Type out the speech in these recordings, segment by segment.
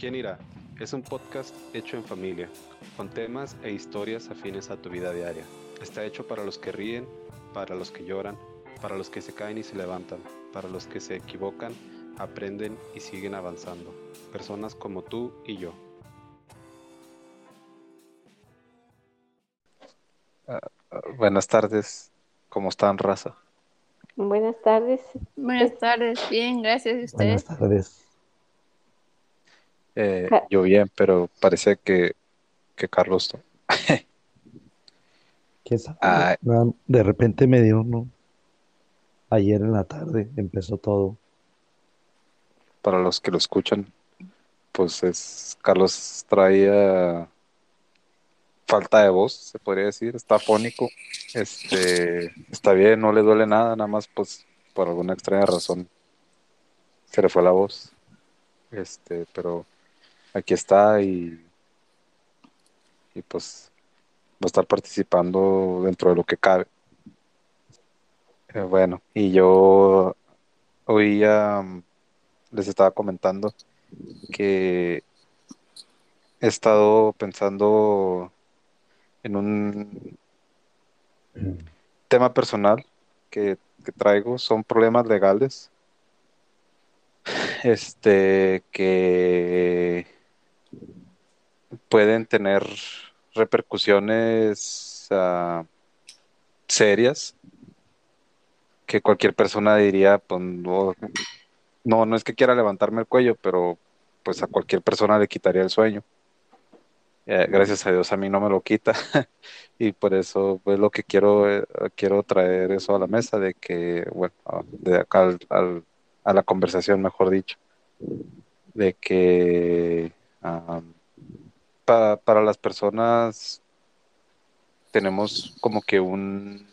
¿Quién irá? Es un podcast hecho en familia, con temas e historias afines a tu vida diaria. Está hecho para los que ríen, para los que lloran, para los que se caen y se levantan, para los que se equivocan, aprenden y siguen avanzando. Personas como tú y yo. buenas tardes, ¿cómo están, raza? Buenas tardes. Buenas tardes, bien, gracias a ustedes. Buenas tardes. Eh, yo bien, pero parece que, que Carlos no. Ah. No, De repente me dio uno. Ayer en la tarde empezó todo. Para los que lo escuchan, pues es Carlos traía falta de voz, se podría decir, está fónico, este, está bien, no le duele nada, nada más pues por alguna extraña razón se le fue la voz, este, pero aquí está y, y pues va a estar participando dentro de lo que cabe. Bueno, y yo hoy ya mm, les estaba comentando que he estado pensando en un tema personal que, que traigo, son problemas legales. Este que pueden tener repercusiones ah, serias que cualquier persona diría, pues no, no, es que quiera levantarme el cuello, pero pues a cualquier persona le quitaría el sueño. Eh, gracias a Dios a mí no me lo quita y por eso pues lo que quiero eh, quiero traer eso a la mesa de que bueno de acá al, a la conversación mejor dicho de que um, pa, para las personas tenemos como que un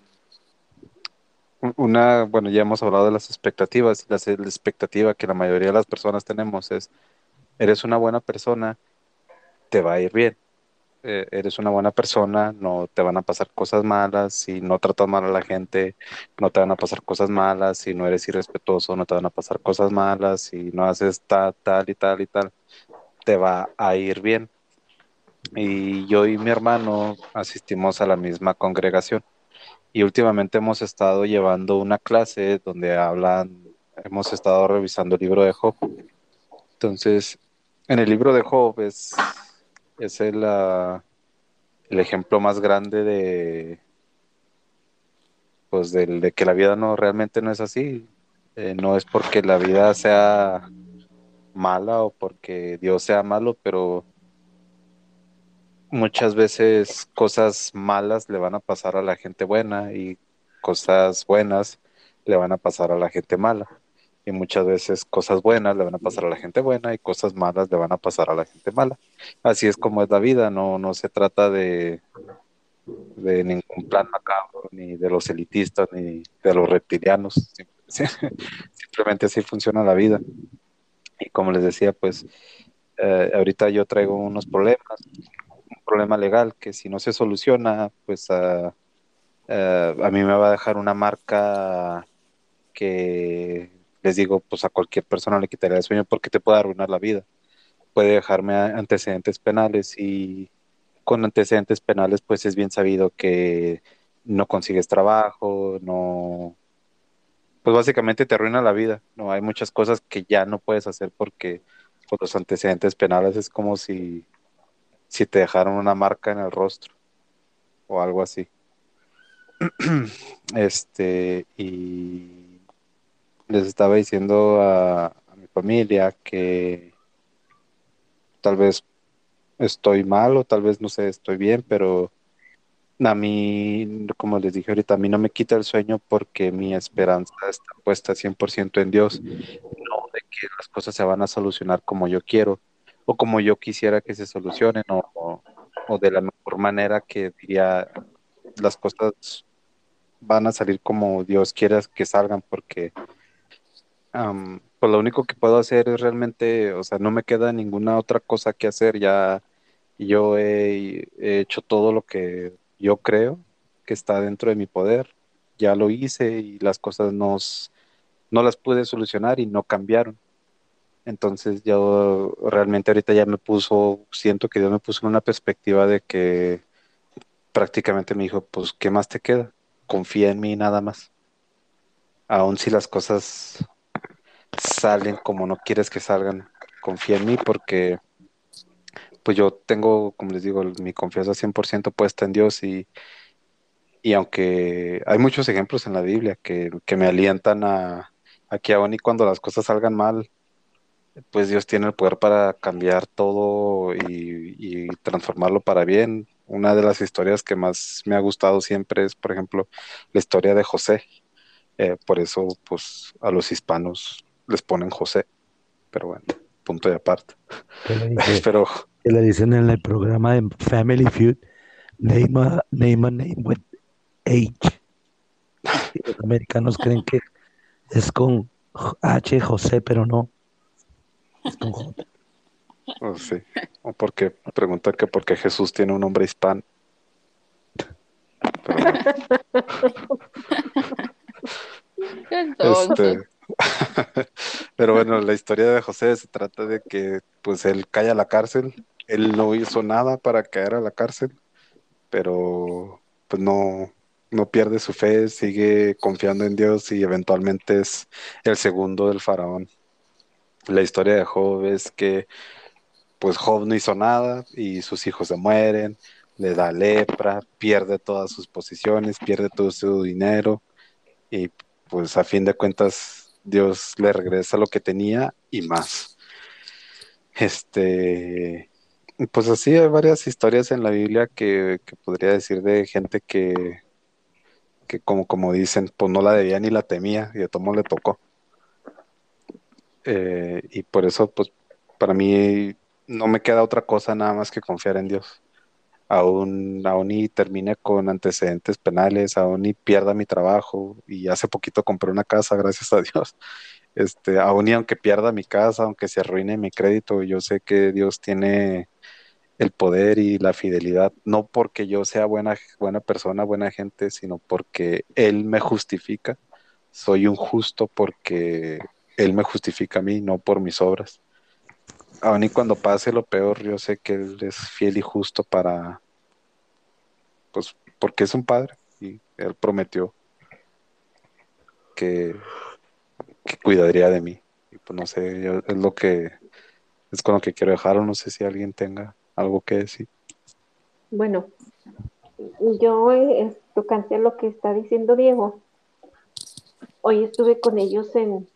una bueno ya hemos hablado de las expectativas la, la expectativa que la mayoría de las personas tenemos es eres una buena persona te va a ir bien eh, eres una buena persona, no te van a pasar cosas malas, si no tratas mal a la gente, no te van a pasar cosas malas, si no eres irrespetuoso, no te van a pasar cosas malas, si no haces tal, tal y tal y tal, te va a ir bien. Y yo y mi hermano asistimos a la misma congregación y últimamente hemos estado llevando una clase donde hablan, hemos estado revisando el libro de Job. Entonces, en el libro de Job es es el, uh, el ejemplo más grande de pues del, de que la vida no realmente no es así. Eh, no es porque la vida sea mala o porque Dios sea malo, pero muchas veces cosas malas le van a pasar a la gente buena y cosas buenas le van a pasar a la gente mala y muchas veces cosas buenas le van a pasar a la gente buena y cosas malas le van a pasar a la gente mala. Así es como es la vida, no, no se trata de, ningún plan macabro, ni de los elitistas, ni de los reptilianos. Simplemente así funciona la vida. Y como les decía, pues eh, ahorita yo traigo unos problemas, un problema legal que si no se soluciona, pues uh, uh, a mí me va a dejar una marca que les digo, pues a cualquier persona le quitaría el sueño porque te puede arruinar la vida. Puede dejarme antecedentes penales y con antecedentes penales pues es bien sabido que no consigues trabajo, no... Pues básicamente te arruina la vida, ¿no? Hay muchas cosas que ya no puedes hacer porque con los antecedentes penales es como si, si te dejaron una marca en el rostro o algo así. este, y les estaba diciendo a, mi familia que tal vez estoy mal o tal vez no sé, estoy bien, pero a mí, como les dije ahorita, a mí no me quita el sueño porque mi esperanza está puesta 100% en Dios, no de que las cosas se van a solucionar como yo quiero o como yo quisiera que se solucionen o, o de la mejor manera que diría las cosas van a salir como Dios quiera que salgan porque pues lo único que puedo hacer es realmente, o sea, no me queda ninguna otra cosa que hacer. Ya yo he, hecho todo lo que yo creo que está dentro de mi poder. Ya lo hice y las cosas no las pude solucionar y no cambiaron. Entonces yo realmente ahorita ya me puso, siento que Dios me puso en una perspectiva de que prácticamente me dijo, pues, ¿qué más te queda? Confía en mí nada más. Aun si las cosas salen como no quieres que salgan, confía en mí porque pues yo tengo, como les digo, mi confianza 100% puesta en Dios y, y aunque hay muchos ejemplos en la Biblia que, que me alientan a, a que aún y cuando las cosas salgan mal, pues Dios tiene el poder para cambiar todo y, y, transformarlo para bien. Una de las historias que más me ha gustado siempre es, por ejemplo, la historia de José. Eh, por eso, pues, a los hispanos les ponen José. Pero bueno, punto de aparte. ¿Qué le, dice, Pero ¿qué le dicen en el programa de Family Feud? Name a name, a name with H. Los americanos creen que es con H, José, pero no. Es con J. oh, sí. O porque preguntan que por qué Jesús tiene un nombre hispano. Pero. Este, pero bueno, la historia de José se trata de que pues él cae a la cárcel, él no hizo nada para caer a la cárcel, pero pues no, no pierde su fe, sigue confiando en Dios y eventualmente es el segundo del faraón. La historia de Job es que pues Job no hizo nada y sus hijos se mueren, le da lepra, pierde todas sus posiciones, pierde todo su dinero y pues a fin de cuentas Dios le regresa lo que tenía y más. Este, pues así hay varias historias en la Biblia que, que podría decir de gente que, que como, como dicen, pues no la debía ni la temía y a Tomo le tocó. Eh, y por eso, pues para mí no me queda otra cosa nada más que confiar en Dios. Aún, aún y termine con antecedentes penales, aún y pierda mi trabajo y hace poquito compré una casa, gracias a Dios. Este, aún y aunque pierda mi casa, aunque se arruine mi crédito, yo sé que Dios tiene el poder y la fidelidad, no porque yo sea buena, buena persona, buena gente, sino porque Él me justifica. Soy un justo porque Él me justifica a mí, no por mis obras. Aún y cuando pase lo peor, yo sé que Él es fiel y justo para, pues, porque es un padre y Él prometió que, cuidaría de mí. Y pues no sé, yo- es lo que, es con lo que quiero dejar, o no sé si alguien tenga algo que decir. Bueno, yo eh, tocante a lo que está diciendo Diego, hoy estuve con ellos en,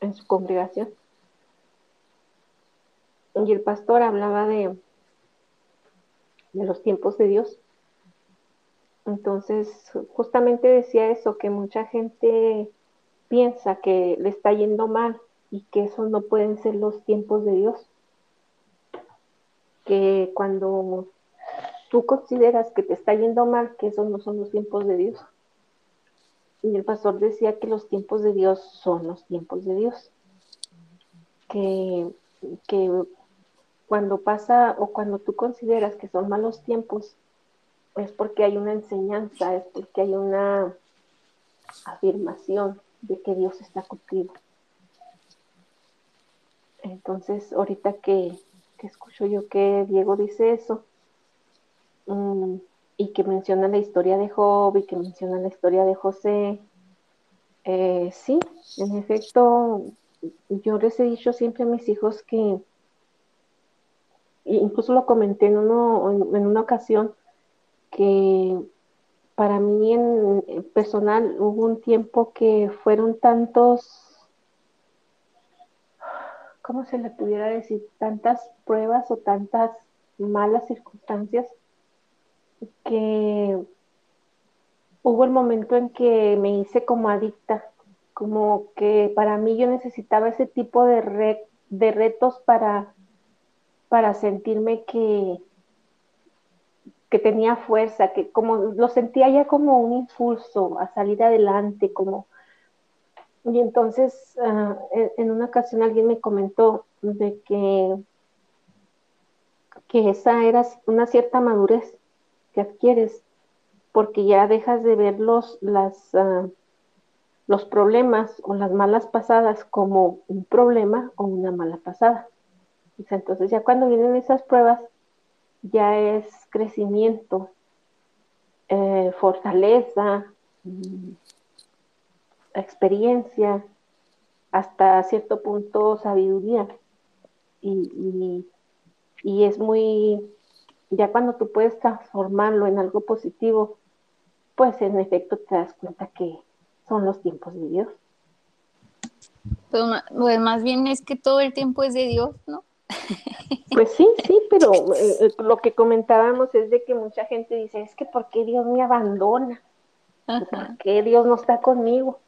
en su congregación y el pastor hablaba de, de los tiempos de Dios. Entonces, justamente decía eso, que mucha gente piensa que le está yendo mal y que esos no pueden ser los tiempos de Dios. Que cuando tú consideras que te está yendo mal, que esos no son los tiempos de Dios. Y el pastor decía que los tiempos de Dios son los tiempos de Dios. Que, que cuando pasa o cuando tú consideras que son malos tiempos, es porque hay una enseñanza, es porque hay una afirmación de que Dios está contigo. Entonces, ahorita que, que escucho yo que Diego dice eso, mm, y que menciona la historia de Job y que menciona la historia de José, eh, sí, en efecto, yo les he dicho siempre a mis hijos que, incluso lo comenté en, uno, en, una ocasión, que para mí en, en personal hubo un tiempo que fueron tantos, ¿cómo se le pudiera decir? Tantas pruebas o tantas malas circunstancias que hubo el momento en que me hice como adicta, como que para mí yo necesitaba ese tipo de, de retos para, para sentirme que, que tenía fuerza, que como lo sentía ya como un impulso a salir adelante, como y entonces ah, en una ocasión alguien me comentó de que, que esa era una cierta madurez adquieres, porque ya dejas de ver los, las, ah, los problemas o las malas pasadas como un problema o una mala pasada. Entonces ya cuando vienen esas pruebas, ya es crecimiento, eh, fortaleza, mm, experiencia, hasta cierto punto sabiduría. Y, y, es muy, ya cuando tú puedes transformarlo en algo positivo, pues en efecto te das cuenta que son los tiempos de Dios. Pues, pues más bien es que todo el tiempo es de Dios, ¿no? Pues sí, sí, pero eh, eh, lo que comentábamos es de que mucha gente dice, es que ¿por qué Dios me abandona? ¿Por qué Dios no está conmigo?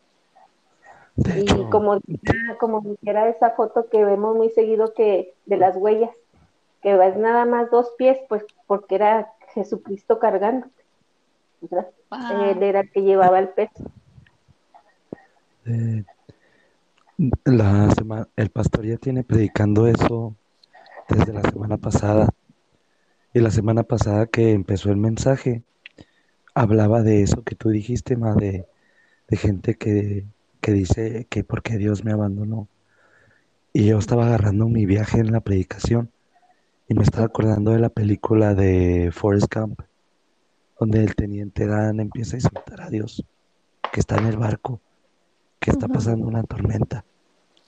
y como, como dijera esa foto que vemos muy seguido que de las huellas, que es nada más dos pies, pues porque era Jesucristo cargando. Él era el que llevaba el peso. Eh, la el pastor ya tiene predicando eso desde la semana pasada. Y la semana pasada que empezó el mensaje, hablaba de eso que tú dijiste, ma, de, gente que, que dice que porque Dios me abandonó. Y yo estaba agarrando mi viaje en la predicación y me estaba acordando de la película de Forrest Gump, donde el teniente Dan empieza a insultar a Dios, que está en el barco, que está pasando una tormenta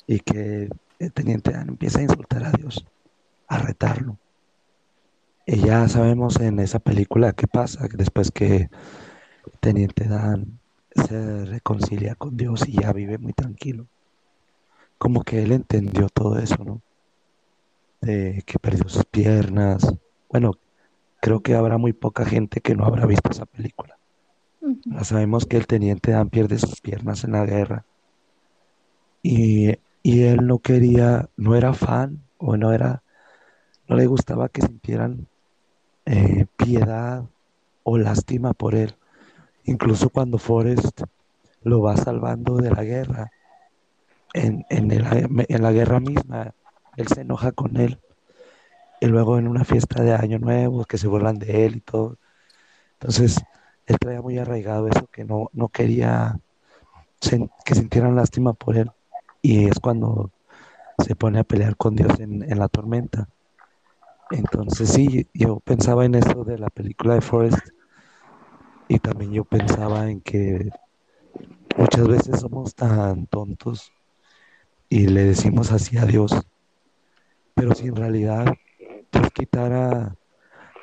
y que el teniente Dan empieza a insultar a Dios a retarlo. Y ya sabemos en esa película qué pasa después que Teniente Dan se reconcilia con Dios y ya vive muy tranquilo. Como que él entendió todo eso, ¿no? De que perdió sus piernas. Bueno, creo que habrá muy poca gente que no habrá visto esa película. Sabemos que el Teniente Dan pierde sus piernas en la guerra. Y, y él no quería, no era fan o no era no le gustaba que sintieran eh, piedad o lástima por él. Incluso cuando Forrest lo va salvando de la guerra, en, en, la guerra misma, él se enoja con él. Y luego en una fiesta de Año Nuevo, que se burlan de él y todo. Entonces, él traía muy arraigado eso, que no, no quería que sintieran lástima por él. Y es cuando se pone a pelear con Dios en, en la tormenta. Entonces sí, yo pensaba en eso de la película de Forrest y también yo pensaba en que muchas veces somos tan tontos y le decimos así a Dios, pero si en realidad Dios quitara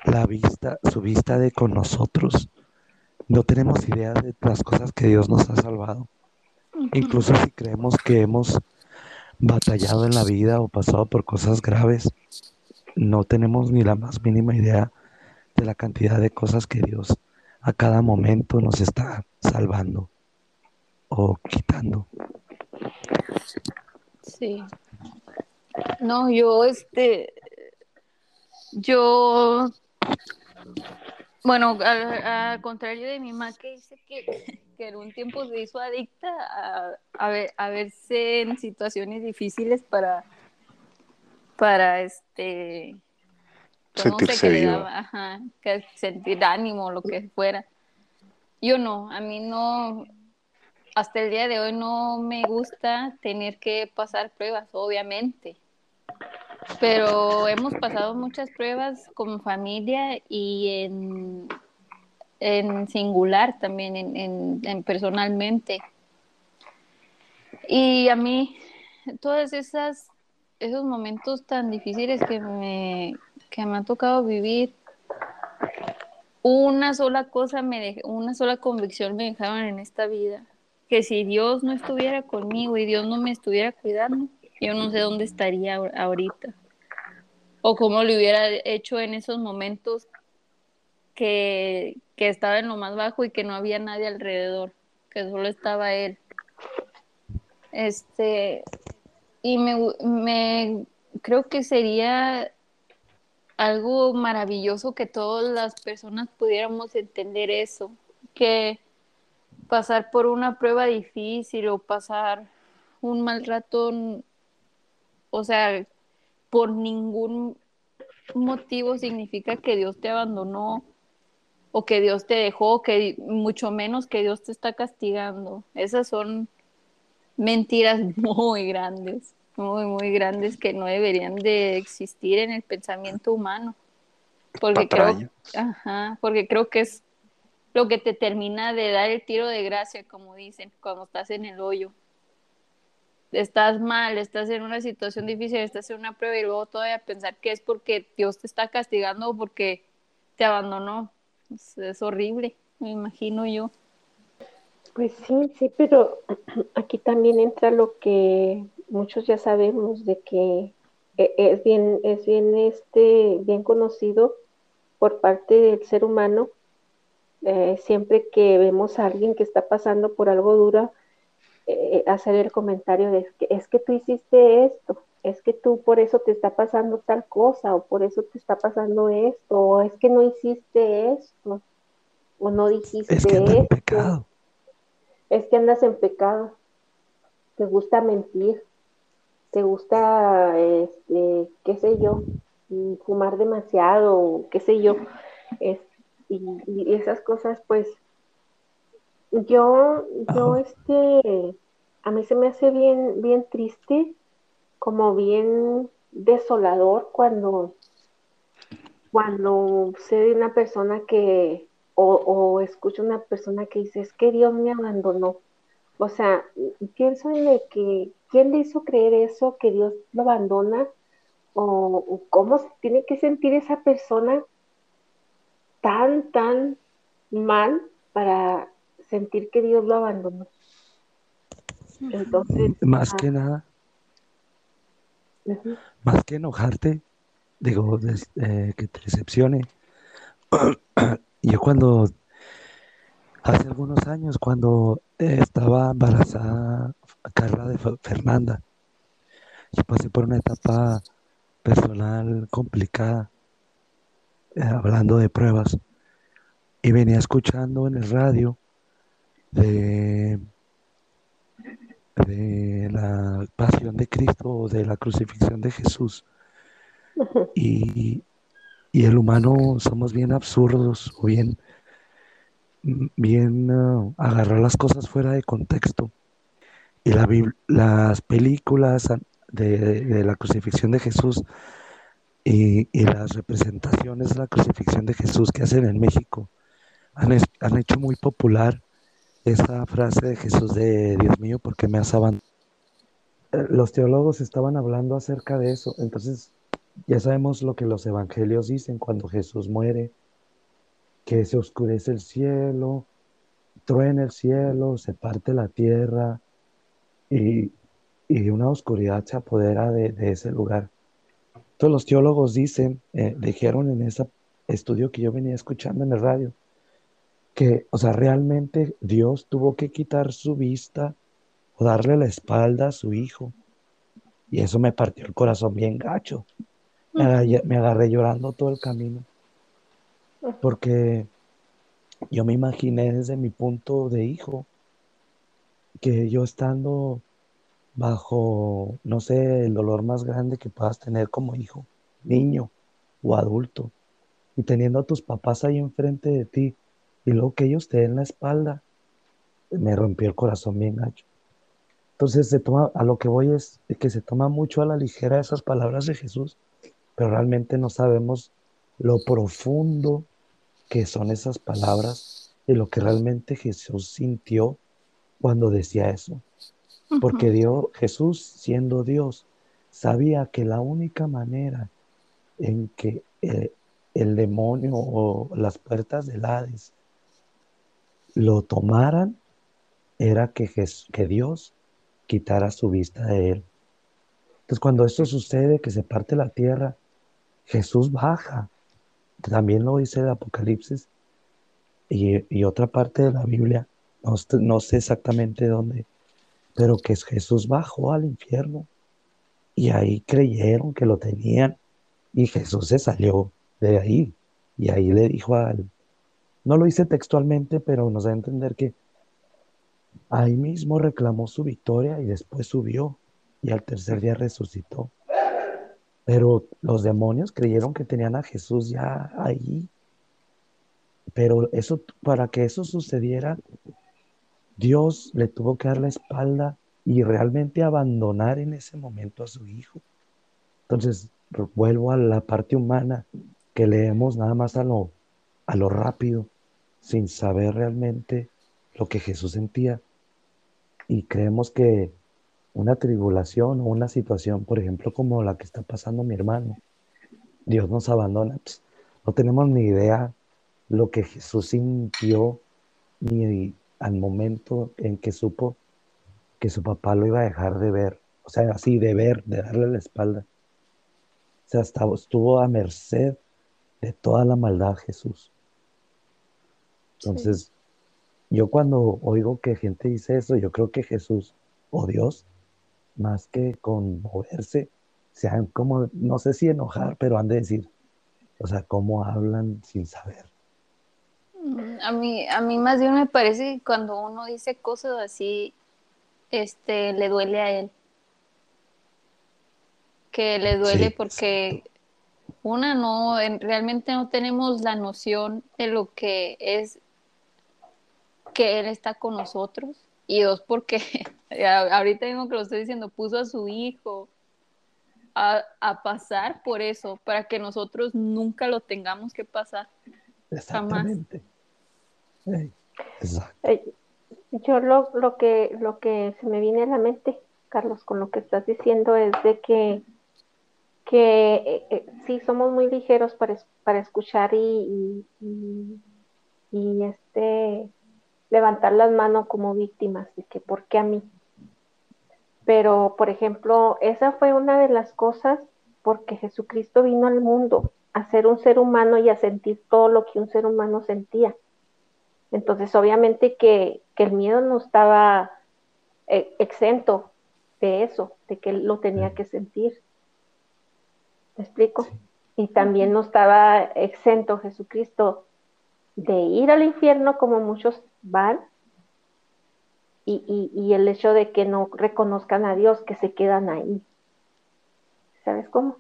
la vista, su vista de con nosotros, no tenemos idea de las cosas que Dios nos ha salvado. Incluso si creemos que hemos batallado en la vida o pasado por cosas graves, no tenemos ni la más mínima idea de la cantidad de cosas que Dios a cada momento nos está salvando o quitando. Sí. No, yo este, yo, bueno, al, contrario de mi mamá que dice que, que, en un tiempo se hizo adicta a, ver, a verse en situaciones difíciles para para este sentirse vivo. que sentir ánimo, lo que fuera. Yo no, a mí no, hasta el día de hoy no me gusta tener que pasar pruebas, obviamente. Pero hemos pasado muchas pruebas como familia y en, en singular también, en, en personalmente. Y a mí, todas esas esos momentos tan difíciles que me, que me ha tocado vivir, una sola cosa, me una sola convicción me dejaron en esta vida, que si Dios no estuviera conmigo y Dios no me estuviera cuidando, yo no sé dónde estaría ahorita. O cómo lo hubiera hecho en esos momentos que, que estaba en lo más bajo y que no había nadie alrededor, que solo estaba él. Este, y me, me creo que sería algo maravilloso que todas las personas pudiéramos entender eso, que pasar por una prueba difícil o pasar un mal rato, o sea, por ningún motivo significa que Dios te abandonó o que Dios te dejó, que mucho menos que Dios te está castigando. Esas son mentiras muy grandes, muy, muy grandes que no deberían de existir en el pensamiento humano. Porque creo, ajá, porque creo que es lo que te termina de dar el tiro de gracia, como dicen, cuando estás en el hoyo. Estás mal, estás en una situación difícil, estás en una prueba y luego todavía pensar que es porque Dios te está castigando o porque te abandonó. es horrible, me imagino yo. Pues sí, sí, pero aquí también entra lo que muchos ya sabemos de que e, es bien, es bien, este, bien conocido por parte del ser humano. Eh, siempre que vemos a alguien que está pasando por algo duro, eh, hacer el comentario de que es que tú hiciste esto, es que tú por eso te está pasando tal cosa, o por eso te está pasando esto, o es que no hiciste esto, o no dijiste esto es que andas en pecado, te gusta mentir, te gusta, este, qué sé yo, fumar demasiado, qué sé yo, y, esas cosas, pues, yo, yo, este, a mí se me hace bien, bien triste, como bien desolador cuando, cuando sé de una persona que o, escucho una persona que dice, es que Dios me abandonó. O sea, pienso en que, ¿quién le hizo creer eso, que Dios lo abandona? O, cómo se tiene que sentir esa persona tan, tan mal para sentir que Dios lo abandonó. Entonces, más que ah, nada, más que enojarte, digo, eh, que te decepcione, Yo cuando, hace algunos años, cuando estaba embarazada Carla de Fernanda, yo pasé por una etapa personal complicada, eh, hablando de pruebas, y venía escuchando en el radio de, de la pasión de Cristo o de la crucifixión de Jesús. Y, y el humano somos bien absurdos o bien, bien uh, agarrar las cosas fuera de contexto. Y la, las películas de, la crucifixión de Jesús y, las representaciones de la crucifixión de Jesús que hacen en México han, han hecho muy popular esa frase de Jesús de Dios mío, porque me has abandonado? Eh, los teólogos estaban hablando acerca de eso, entonces ya sabemos lo que los evangelios dicen cuando Jesús muere, que se oscurece el cielo, truena el cielo, se parte la tierra y, una oscuridad se apodera de, ese lugar. Todos los teólogos dicen, eh, dijeron en ese estudio que yo venía escuchando en el radio, que, o sea, realmente Dios tuvo que quitar su vista o darle la espalda a su hijo. Y eso me partió el corazón bien gacho me agarré, llorando todo el camino. Porque yo me imaginé desde mi punto de hijo que yo estando bajo, no sé, el dolor más grande que puedas tener como hijo, niño o adulto, y teniendo a tus papás ahí enfrente de ti, y luego que ellos te den la espalda, me rompió el corazón bien gacho. Entonces se toma, a lo que voy es que se toma mucho a la ligera esas palabras de Jesús, pero realmente no sabemos lo profundo que son esas palabras y lo que realmente Jesús sintió cuando decía eso. Porque Dios, Jesús, siendo Dios, sabía que la única manera en que eh, el demonio o las puertas del Hades lo tomaran era que, que Dios quitara su vista de él. Entonces cuando esto sucede, que se parte la tierra, Jesús baja. También lo dice el Apocalipsis y, otra parte de la Biblia, no, sé exactamente dónde, pero que Jesús bajó al infierno y ahí creyeron que lo tenían y Jesús se salió de ahí y ahí le dijo al, no lo dice textualmente, pero nos da a entender que ahí mismo reclamó su victoria y después subió y al tercer día resucitó. Pero los demonios creyeron que tenían a Jesús ya ahí. Pero eso, para que eso sucediera, Dios le tuvo que dar la espalda y realmente abandonar en ese momento a su hijo. Entonces, vuelvo a la parte humana, que leemos nada más a lo, a lo rápido, sin saber realmente lo que Jesús sentía. Y creemos que una tribulación o una situación, por ejemplo, como la que está pasando mi hermano, Dios nos abandona. Pues, no tenemos ni idea lo que Jesús sintió ni al momento en que supo que su papá lo iba a dejar de ver, o sea, así de ver, de darle la espalda. O sea, estaba, estuvo a merced de toda la maldad Jesús. Entonces, yo cuando oigo que gente dice eso, yo creo que Jesús o Dios, más que conmoverse, se han como, no sé si enojar, pero han de decir, o sea, cómo hablan sin saber. Mm, a mí, a mí más bien me parece que cuando uno dice cosas así, este, le duele a él. Que le duele porque una no, realmente no tenemos la noción de lo que es que él está con nosotros. Y dos, porque ahorita mismo que lo estoy diciendo, puso a su hijo a, a, pasar por eso, para que nosotros nunca lo tengamos que pasar. Exactamente. Yo lo, lo, que, lo que se me viene a la mente, Carlos, con lo que estás diciendo es de que, que eh, eh, sí somos muy ligeros para, para escuchar y, y, este levantar las manos como víctimas, de que ¿por qué a mí? Pero, por ejemplo, esa fue una de las cosas porque Jesucristo vino al mundo a ser un ser humano y a sentir todo lo que un ser humano sentía. Entonces, obviamente que, el miedo no estaba eh, exento de eso, de que él lo tenía que sentir. ¿Me explico? Y también no estaba exento Jesucristo de ir al infierno como muchos y, y, el hecho de que no reconozcan a Dios, que se quedan ahí. ¿Sabes cómo?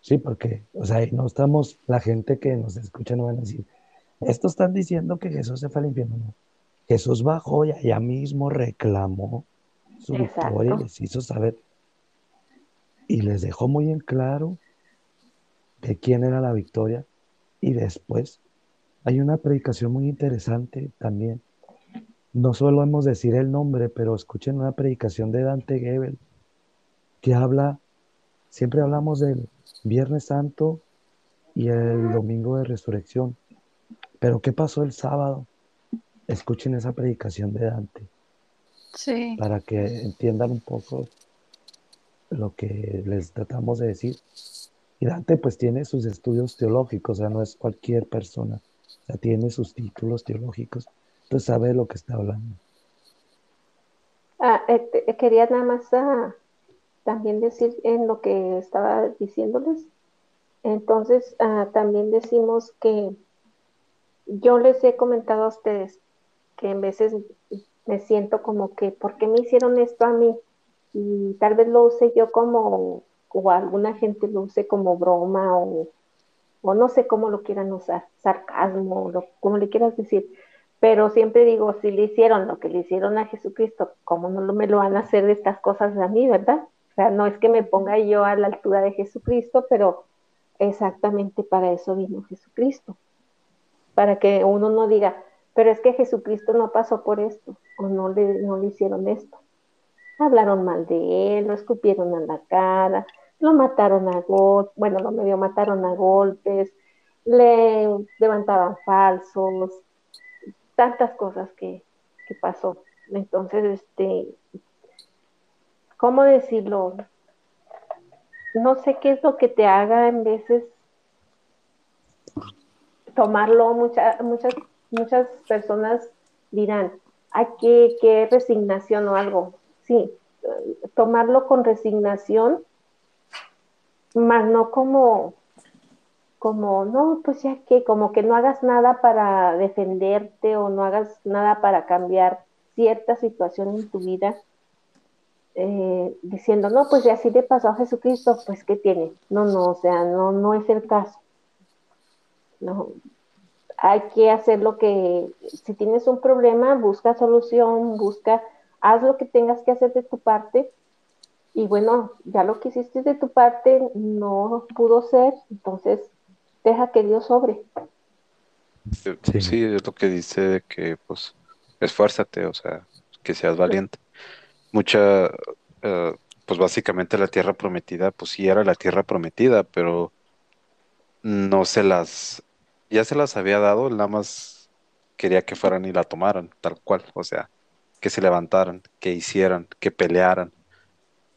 Sí, porque, o sea, no estamos, la gente que nos escucha no van a decir, estos están diciendo que Jesús se fue al infierno. No. Jesús bajó y allá mismo reclamó su victoria y les hizo saber. Y les dejó muy en claro de quién era la victoria. Y después hay una predicación muy interesante también. No solo hemos decir el nombre, pero escuchen una predicación de Dante Gebel que habla, siempre hablamos del Viernes Santo y el Domingo de Resurrección pero ¿qué pasó el sábado? Escuchen esa predicación de Dante. Sí. Para que entiendan un poco lo que les tratamos de decir. Y Dante pues tiene sus estudios teológicos, o sea, no es cualquier persona. Tiene sus títulos teológicos, entonces sabe de lo que está hablando. Ah, este, quería nada más ah, también decir en lo que estaba diciéndoles. Entonces, ah, también decimos que yo les he comentado a ustedes que en veces me siento como que, ¿por qué me hicieron esto a mí? Y tal vez lo use yo como, o alguna gente lo use como broma, o, o no sé cómo lo quieran usar, sarcasmo, lo, como le quieras decir. Pero siempre digo, si le hicieron lo que le hicieron a Jesucristo, ¿cómo no me lo van a hacer de estas cosas a mí, verdad? O sea, no es que me ponga yo a la altura de Jesucristo, pero exactamente para eso vino Jesucristo para que uno no diga, pero es que Jesucristo no pasó por esto, o no le, no le hicieron esto. Hablaron mal de él, lo escupieron a la cara, lo mataron a golpes, bueno, lo medio mataron a golpes, le levantaban falsos, tantas cosas que, que pasó. Entonces, este, ¿cómo decirlo? No sé qué es lo que te haga en veces tomarlo, muchas muchas, muchas personas dirán, hay que, que resignación o algo. Sí, tomarlo con resignación, más no como, como, no, pues ya que, como que no hagas nada para defenderte o no hagas nada para cambiar cierta situación en tu vida, eh, diciendo, no, pues ya así le pasó a Jesucristo, pues ¿qué tiene? No, no, o sea, no, no es el caso. No, hay que hacer lo que, si tienes un problema, busca solución, busca haz lo que tengas que hacer de tu parte. Y bueno, ya lo que hiciste de tu parte no pudo ser, entonces deja que Dios sobre. Sí. sí, es lo que dice que pues esfuérzate, o sea, que seas valiente. Mucha, eh, pues básicamente la tierra prometida, pues sí era la tierra prometida, pero no se las, ya se las había dado, nada más quería que fueran y la tomaran, tal cual, o sea, que se levantaran, que hicieran, que pelearan.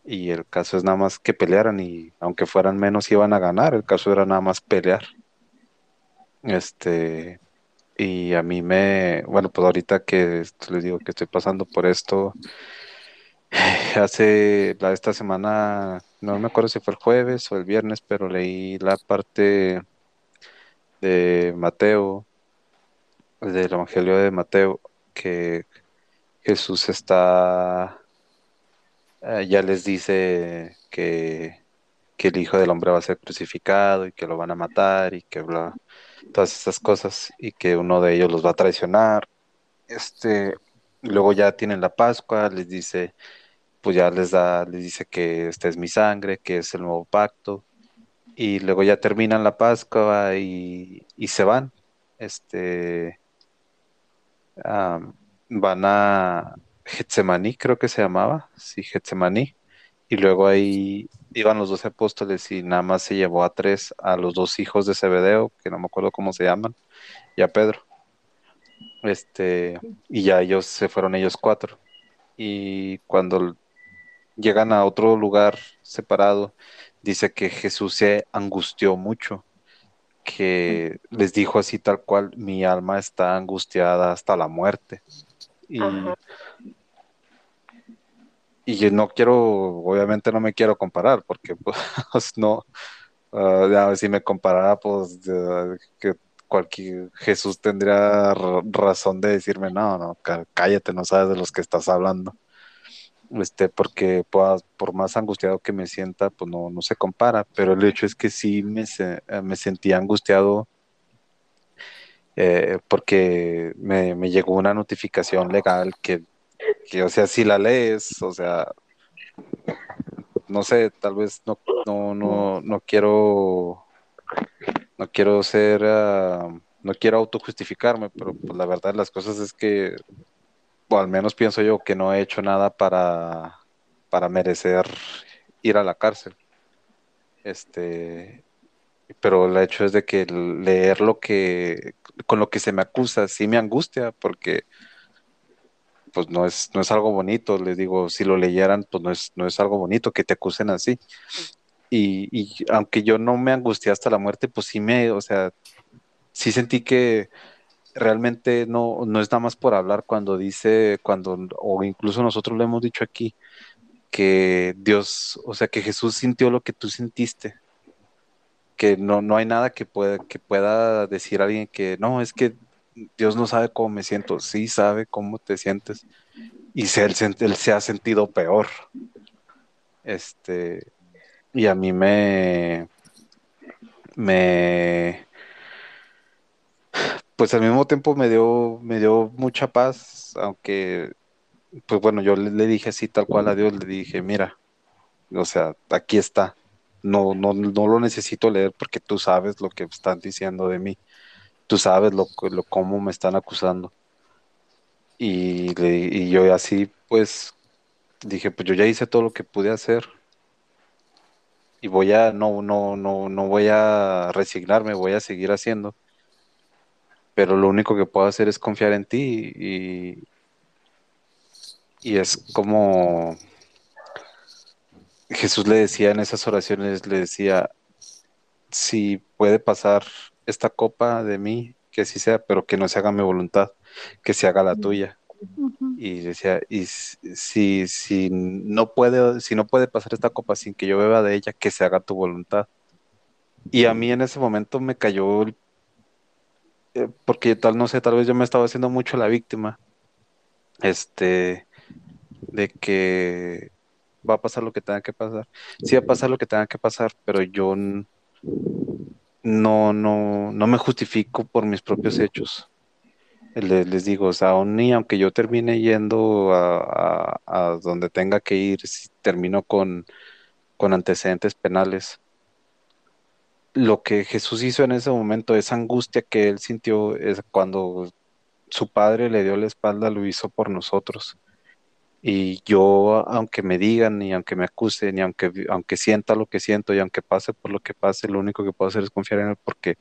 Y el caso es nada más que pelearan y aunque fueran menos iban a ganar, el caso era nada más pelear. Este, y a mí me, bueno, pues ahorita que les digo que estoy pasando por esto, hace la, esta semana, no me acuerdo si fue el jueves o el viernes, pero leí la parte de Mateo, del Evangelio de Mateo, que Jesús está, eh, ya les dice que, que el Hijo del Hombre va a ser crucificado y que lo van a matar y que bla, todas esas cosas y que uno de ellos los va a traicionar. Este, luego ya tienen la Pascua, les dice, pues ya les da, les dice que esta es mi sangre, que es el nuevo pacto, y luego ya terminan la Pascua y, se van. Este van a Getsemaní, creo que se llamaba, sí, Getsemaní, y luego ahí iban los doce apóstoles y nada más se llevó a tres, a los dos hijos de Zebedeo, que no me acuerdo cómo se llaman, y a Pedro. Este, y ya ellos se fueron ellos cuatro. Y cuando llegan a otro lugar separado, dice que Jesús se angustió mucho, que les dijo así tal cual, mi alma está angustiada hasta la muerte. Y, y no quiero, obviamente no me quiero comparar, porque pues no, uh, si me comparara, pues que cualquier Jesús tendría razón de decirme, no, no, cállate, no sabes de los que estás hablando este, porque por más angustiado que me sienta, pues no, no se compara, pero el hecho es que sí me, eh, me sentía angustiado eh, porque me, llegó una notificación legal que, o sea, si la lees, o sea, no sé, tal vez no, no, no, no quiero, no quiero ser, ah, no quiero autojustificarme, pero pues la verdad las cosas es que o al menos pienso yo que no he hecho nada para, para merecer ir a la cárcel. Este, pero el hecho es de que leer lo que, con lo que se me acusa, sí me angustia, porque pues no es, no es algo bonito, les digo, si lo leyeran, pues no es, no es algo bonito que te acusen así. Y, aunque yo no me angustié hasta la muerte, pues sí me, o sea, sí sentí que realmente no, no es nada más por hablar cuando dice, cuando, o incluso nosotros lo hemos dicho aquí, que Dios, o sea, que Jesús sintió lo que tú sintiste, que no, no hay nada que pueda, que pueda decir alguien que no, es que Dios no sabe cómo me siento, sí sabe cómo te sientes, y él, se ha sentido peor. Este, y a mí me, me, pues al mismo tiempo me dio, me dio mucha paz, aunque, pues bueno, yo le, dije así tal cual a Dios, le dije, mira, o sea, aquí está, no, no, no lo necesito leer porque tú sabes lo que están diciendo de mí, tú sabes lo, lo cómo me están acusando. Y, y yo así, pues, dije, pues yo ya hice todo lo que pude hacer. Y voy a, no, no, no, no voy a resignarme, voy a seguir haciendo. Pero lo único que puedo hacer es confiar en ti y, y es como Jesús le decía en esas oraciones, le decía, si puede pasar esta copa de mí, que así sea, pero que no se haga mi voluntad, que se haga la tuya. Y decía, y si, si no puede, si no puede pasar esta copa sin que yo beba de ella, que se haga tu voluntad. Y a mí en ese momento me cayó el eh, porque tal, no sé, tal vez yo me estaba haciendo mucho la víctima, este, de que va a pasar lo que tenga que pasar. Sí va a pasar lo que tenga que pasar, pero yo no, no, no me justifico por mis propios hechos. Le- Les, digo, o sea, aún ni aunque yo termine yendo a, a- a donde tenga que ir, si termino con, con antecedentes penales, lo que Jesús hizo en ese momento, esa angustia que él sintió es cuando su padre le dio la espalda, lo hizo por nosotros. Y yo, aunque me digan, y aunque me acusen, y aunque, aunque sienta lo que siento, y aunque pase por lo que pase, lo único que puedo hacer es confiar en él porque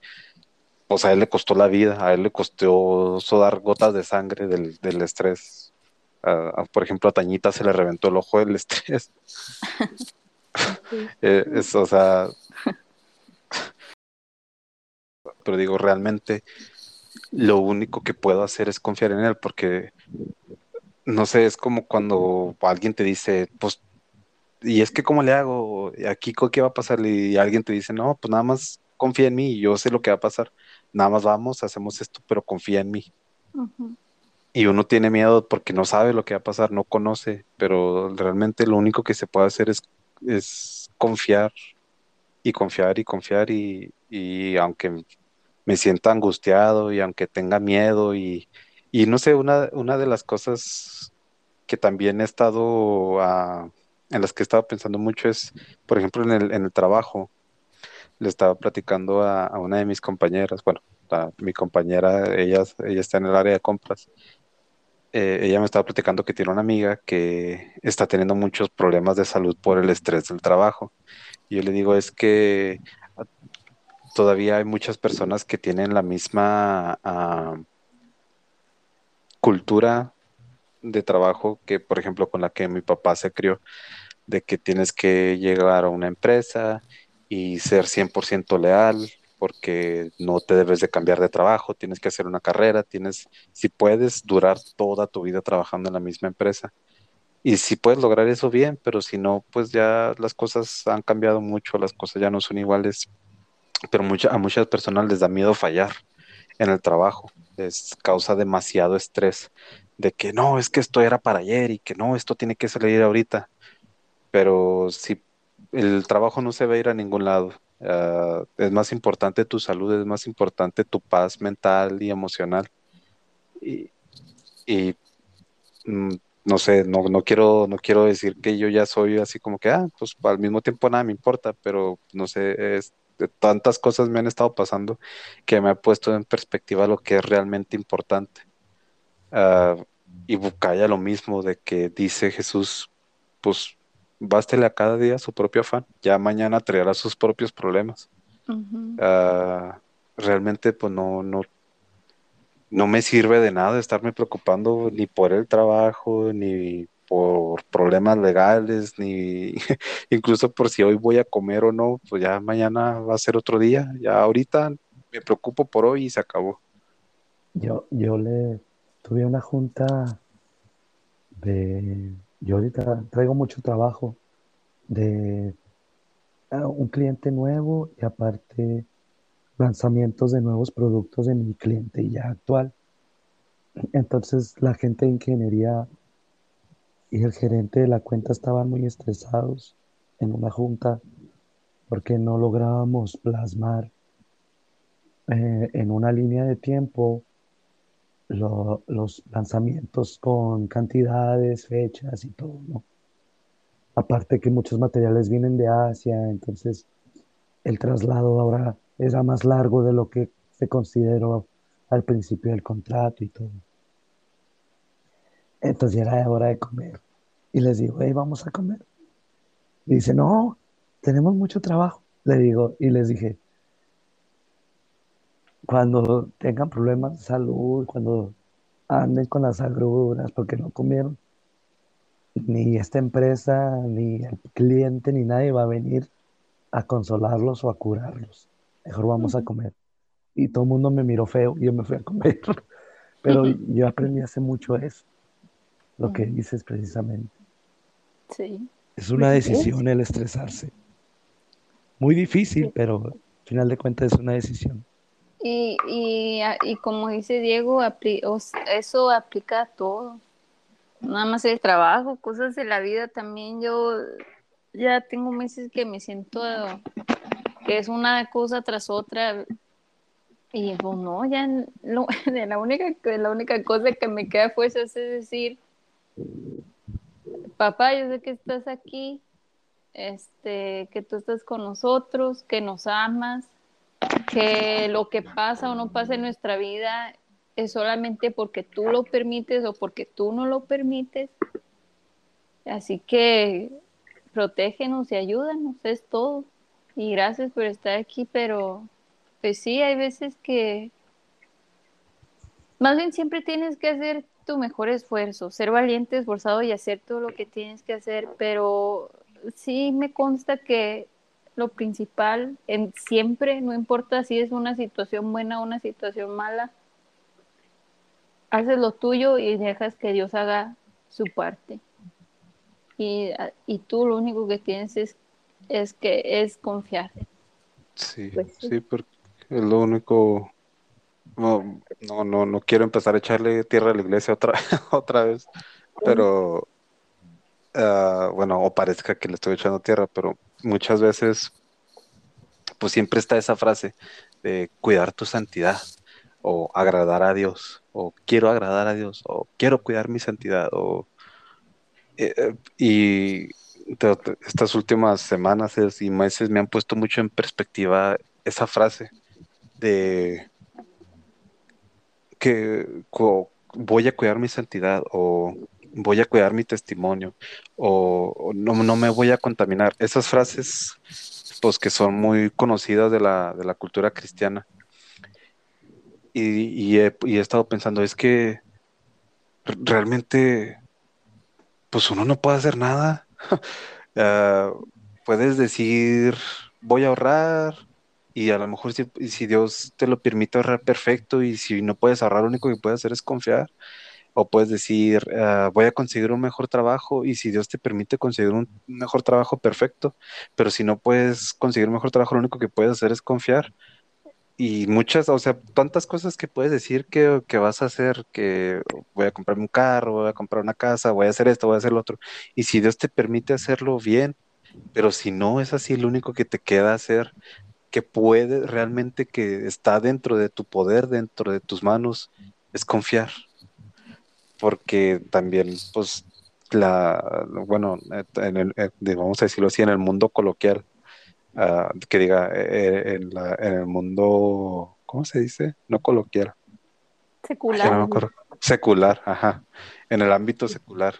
pues a él le costó la vida, a él le costó sudar gotas de sangre del, del estrés. Por ejemplo, a Tañita se le reventó el ojo del estrés. Eh, es, o sea, pero digo, realmente lo único que puedo hacer es confiar en él porque, no sé, es como cuando alguien te dice, pues, y es que cómo le hago, ¿Y aquí qué va a pasar, y alguien te dice, no, pues nada más confía en mí, y yo sé lo que va a pasar, nada más vamos, hacemos esto, pero confía en mí. Ujú. Y uno tiene miedo porque no sabe lo que va a pasar, no conoce, pero realmente lo único que se puede hacer es, es confiar y confiar y confiar y, y aunque me sienta angustiado y aunque tenga miedo y, y no sé, una, una de las cosas que también he estado, ah, en las que he estado pensando mucho es, por ejemplo, en el, en el trabajo, le estaba platicando a, a una de mis compañeras, bueno, a mi compañera, ella, ella está en el área de compras eh, ella me estaba platicando que tiene una amiga que está teniendo muchos problemas de salud por el estrés del trabajo. Y yo le digo, es que todavía hay muchas personas que tienen la misma ah, cultura de trabajo que, por ejemplo, con la que mi papá se crió, de que tienes que llegar a una empresa y ser 100% leal porque no te debes de cambiar de trabajo, tienes que hacer una carrera, tienes, si puedes durar toda tu vida trabajando en la misma empresa. Y si puedes lograr eso bien, pero si no, pues ya las cosas han cambiado mucho, las cosas ya no son iguales, pero mucha- a muchas personas les da miedo fallar en el trabajo, les causa demasiado estrés de que no, es que esto era para ayer y que no, esto tiene que salir ahorita, pero si el trabajo no se va a ir a ningún lado, ah, es más importante tu salud, es más importante tu paz mental y emocional. Y, y, mm, no sé, no, no quiero, no quiero decir que yo ya soy así como que, ah, pues al mismo tiempo nada me importa, pero no sé, es, de tantas cosas me han estado pasando que me ha puesto en perspectiva lo que es realmente importante. Ah, y Bucaya lo mismo de que dice Jesús, pues bástele a cada día su propio afán, ya mañana traerá sus propios problemas. Ah, realmente pues no, no, no me sirve de nada estarme preocupando ni por el trabajo, ni por problemas legales, ni incluso por si hoy voy a comer o no, pues ya mañana va a ser otro día, ya ahorita me preocupo por hoy y se acabó. Yo, yo le tuve una junta de, yo ahorita traigo mucho trabajo de ah, un cliente nuevo y aparte lanzamientos de nuevos productos de mi cliente ya actual. Entonces la gente de ingeniería y el gerente de la cuenta estaban muy estresados en una junta porque no lográbamos plasmar eh, en una línea de tiempo lo- los lanzamientos con cantidades, fechas y todo, ¿no? Aparte que muchos materiales vienen de Asia, entonces el traslado ahora era más largo de lo que se consideró al principio del contrato y todo. Entonces ya era hora de comer. Y les digo, hey, vamos a comer. Y dice, no, tenemos mucho trabajo. Le digo, y les dije, cuando tengan problemas de salud, cuando anden con las agruras porque no comieron, ni esta empresa, ni el cliente, ni nadie va a venir a consolarlos o a curarlos. Mejor vamos a comer. Y todo el mundo me miró feo y yo me fui a comer. Pero yo aprendí hace mucho eso, lo que dices precisamente. Sí. Es una Pues decisión el estresarse. Muy difícil, pero al final de cuentas es una decisión. Y, y, y como dice Diego, eso aplica a todo. Nada más el trabajo, cosas de la vida también. Yo ya tengo meses que me siento que es una cosa tras otra. Y pues no, ya lo, la, única, la única cosa que me queda fuerza es decir, papá, yo sé que estás aquí, este, que tú estás con nosotros, que nos amas, que lo que pasa o no pasa en nuestra vida es solamente porque tú lo permites o porque tú no lo permites. Así que protégenos y ayúdanos, es todo. Y gracias por estar aquí, pero pues sí, hay veces que más bien siempre tienes que hacer tu mejor esfuerzo, ser valiente, esforzado y hacer todo lo que tienes que hacer, pero sí me consta que lo principal en siempre, no importa si es una situación buena o una situación mala, haces lo tuyo y dejas que Dios haga su parte. Y, y tú lo único que tienes es, es que es confiar. Sí, pues sí. porque es lo único. No, no, no, quiero empezar a echarle tierra a la iglesia otra, otra vez, pero uh, bueno, o parezca que le estoy echando tierra, pero muchas veces, pues siempre está esa frase de cuidar tu santidad o agradar a Dios, o quiero agradar a Dios, o quiero cuidar mi santidad, o eh, eh, y estas últimas semanas y meses me han puesto mucho en perspectiva esa frase de que voy a cuidar mi santidad o voy a cuidar mi testimonio o, no, no, me voy a contaminar. Esas frases, pues que son muy conocidas de la, de la cultura cristiana. Y, he, estado pensando, es que realmente, pues uno no puede hacer nada. Ah, puedes decir, voy a ahorrar, y a lo mejor si, si, Dios te lo permite ahorrar perfecto y si no puedes ahorrar, lo único que puedes hacer es confiar. O puedes decir, ah, voy a conseguir un mejor trabajo y si Dios te permite conseguir un mejor trabajo, perfecto. Pero si no puedes conseguir un mejor trabajo, lo único que puedes hacer es confiar. Y muchas, o sea, tantas cosas que puedes decir que, que vas a hacer, que voy a comprarme un carro, voy a comprar una casa, voy a hacer esto, voy a hacer lo otro. Y si Dios te permite hacerlo bien, pero si no es así, lo único que te queda hacer que puede realmente que está dentro de tu poder, dentro de tus manos, es confiar. Porque también, pues, la, bueno, en el, eh, vamos a decirlo así, en el mundo coloquial, uh, que diga, eh, en, la, en, el mundo, ¿cómo se dice? No coloquial. Secular. secular, ajá. En el ámbito secular,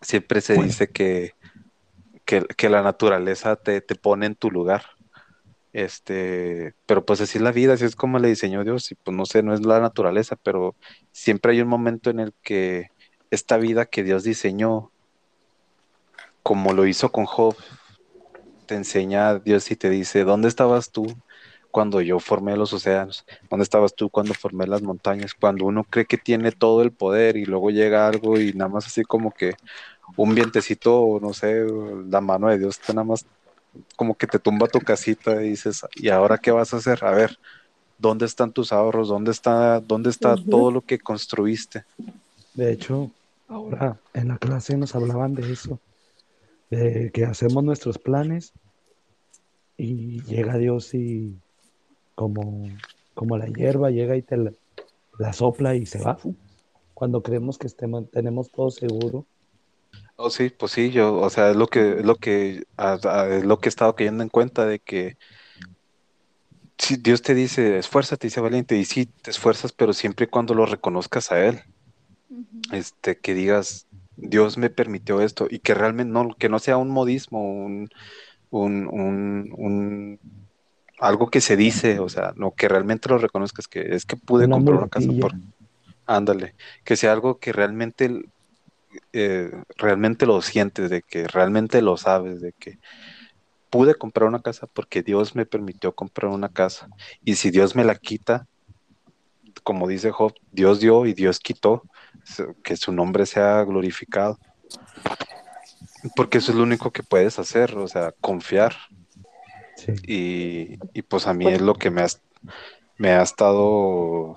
siempre se dice que, que, que, la naturaleza te, te pone en tu lugar este, pero pues así es la vida, así es como le diseñó Dios, y pues no sé, no es la naturaleza, pero siempre hay un momento en el que esta vida que Dios diseñó, como lo hizo con Job, te enseña a Dios y te dice, ¿dónde estabas tú cuando yo formé los océanos? ¿Dónde estabas tú cuando formé las montañas? Cuando uno cree que tiene todo el poder y luego llega algo y nada más así como que un vientecito, no sé, la mano de Dios te nada más como que te tumba tu casita y dices, ¿y ahora qué vas a hacer? A ver, ¿dónde están tus ahorros? ¿Dónde está, dónde está todo lo que construiste? De hecho, ahora en la clase nos hablaban de eso, de que hacemos nuestros planes y llega Dios y como, como la hierba llega y te la, sopla y se va. Cuando creemos que estemos, tenemos todo seguro, Oh, sí, pues sí, yo, o sea, es lo que, es lo que, es lo que he estado cayendo en cuenta de que si Dios te dice, esfuérzate, dice valiente, y sí, te esfuerzas, pero siempre y cuando lo reconozcas a Él, este, que digas, Dios me permitió esto, y que realmente no, que no sea un modismo, un, un, un, algo que se dice, o sea, no, que realmente lo reconozcas, que es que pude comprar una casa por, ándale, que sea algo que realmente eh, realmente lo sientes, de que realmente lo sabes, de que pude comprar una casa porque Dios me permitió comprar una casa. Y si Dios me la quita, como dice Job, Dios dio y Dios quitó, que su nombre sea glorificado. Porque eso es lo único que puedes hacer, o sea, confiar. Y, y, pues a mí es lo que me ha, me ha estado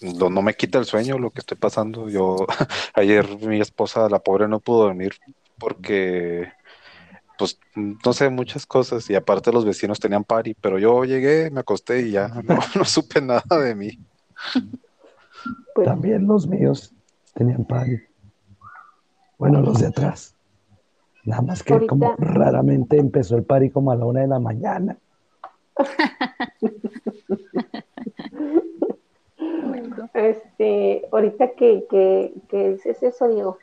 no, me quita el sueño lo que estoy pasando. Yo ayer mi esposa, la pobre, no pudo dormir porque pues, no sé, muchas cosas. Y aparte los vecinos tenían party, pero yo llegué, me acosté y ya no, no supe nada de mí. Pues, También los míos tenían party. Bueno, los de atrás. Nada más que Ahorita- como raramente empezó el party como a la una de la mañana. Este, ahorita que, que, que dices eso, Diego,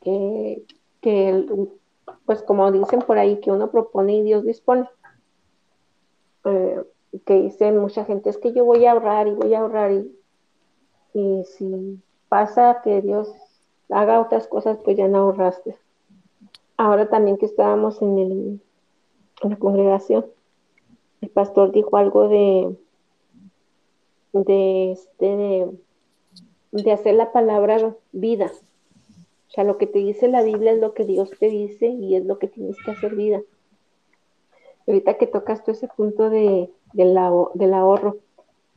que, que pues como dicen por ahí, que uno propone y Dios dispone. Eh, que dicen mucha gente, es que yo voy a ahorrar y voy a ahorrar y, y si pasa que Dios haga otras cosas, pues ya no ahorraste. Ahora también que estábamos en, el, en la congregación, el pastor dijo algo de, de, este, de, hacer la palabra vida. O sea, lo que te dice la Biblia es lo que Dios te dice y es lo que tienes que hacer vida. Ahorita que tocas tú ese punto de, del, aho- del ahorro,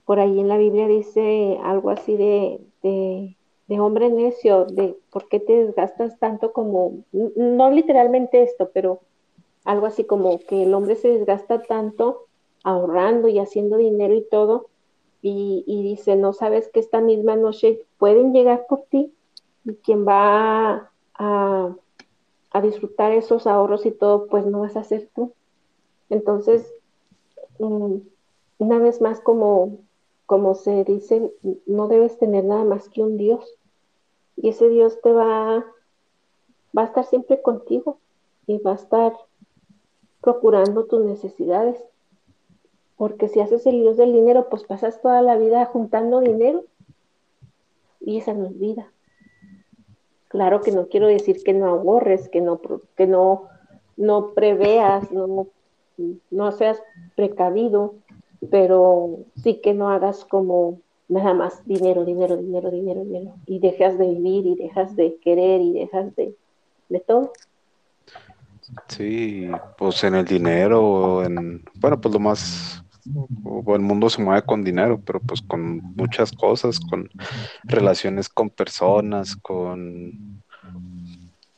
por ahí en la Biblia dice algo así de, de, de hombre necio, de por qué te desgastas tanto como, no literalmente esto, pero algo así como que el hombre se desgasta tanto ahorrando y haciendo dinero y todo, y, dice, no sabes que esta misma noche pueden llegar por ti y quien va a, a disfrutar esos ahorros y todo, pues no vas a ser tú. Entonces, mm, una vez más, como, como se dice, no debes tener nada más que un Dios. Y ese Dios te va, va a estar siempre contigo y va a estar procurando tus necesidades. Porque si haces el Dios del dinero, pues pasas toda la vida juntando dinero y esa no es vida. Claro que no quiero decir que no ahorres, que no, que no, no preveas, no, no seas precavido, pero sí que no hagas como nada más dinero, dinero, dinero, dinero, dinero, y dejas de vivir y dejas de querer y dejas de, de todo. Sí, pues en el dinero, en, bueno, pues lo más, o el mundo se mueve con dinero, pero pues con muchas cosas, con relaciones con personas, con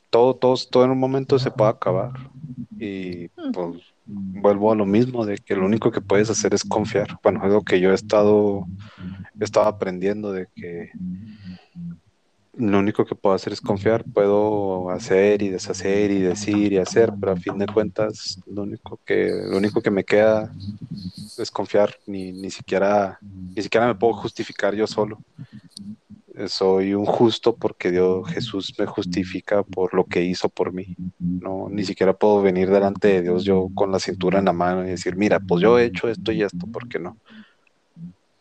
todo, todo, todo en un momento se puede acabar. Y pues vuelvo a lo mismo, de que lo único que puedes hacer es confiar. Bueno, es lo que yo he estado, he estado aprendiendo de que lo único que puedo hacer es confiar. Puedo hacer y deshacer y decir y hacer, pero a fin de cuentas, lo único que, lo único que me queda es confiar. Ni, ni siquiera, ni siquiera me puedo justificar yo solo. Soy un justo porque Dios, Jesús me justifica por lo que hizo por mí. No, ni siquiera puedo venir delante de Dios yo con la cintura en la mano y decir, mira, pues yo he hecho esto y esto, ¿por qué no?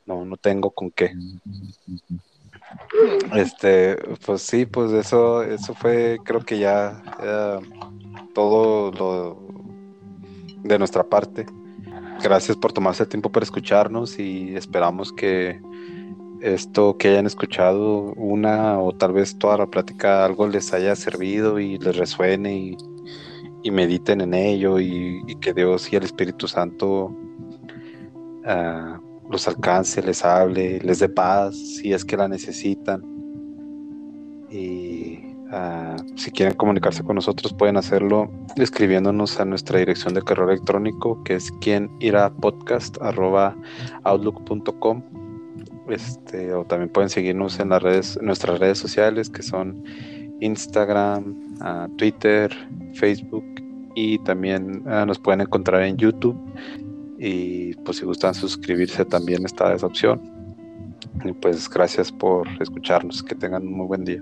No, no tengo con qué. Este, pues sí, pues eso, eso fue, creo que ya, todo lo de nuestra parte. Gracias por tomarse el tiempo para escucharnos y esperamos que esto que hayan escuchado, una o tal vez toda la plática, algo les haya servido y les resuene y, mediten en ello y, y que Dios y el Espíritu Santo ah, los alcance, les hable, les dé paz si es que la necesitan. Y ah, si quieren comunicarse con nosotros, pueden hacerlo escribiéndonos a nuestra dirección de correo electrónico, que es quien irá podcast outlook.com. Este, o también pueden seguirnos en las redes, nuestras redes sociales, que son Instagram, ah, Twitter, Facebook, y también ah, nos pueden encontrar en YouTube. Y pues si gustan suscribirse también está esa opción. Y pues gracias por escucharnos. Que tengan un muy buen día.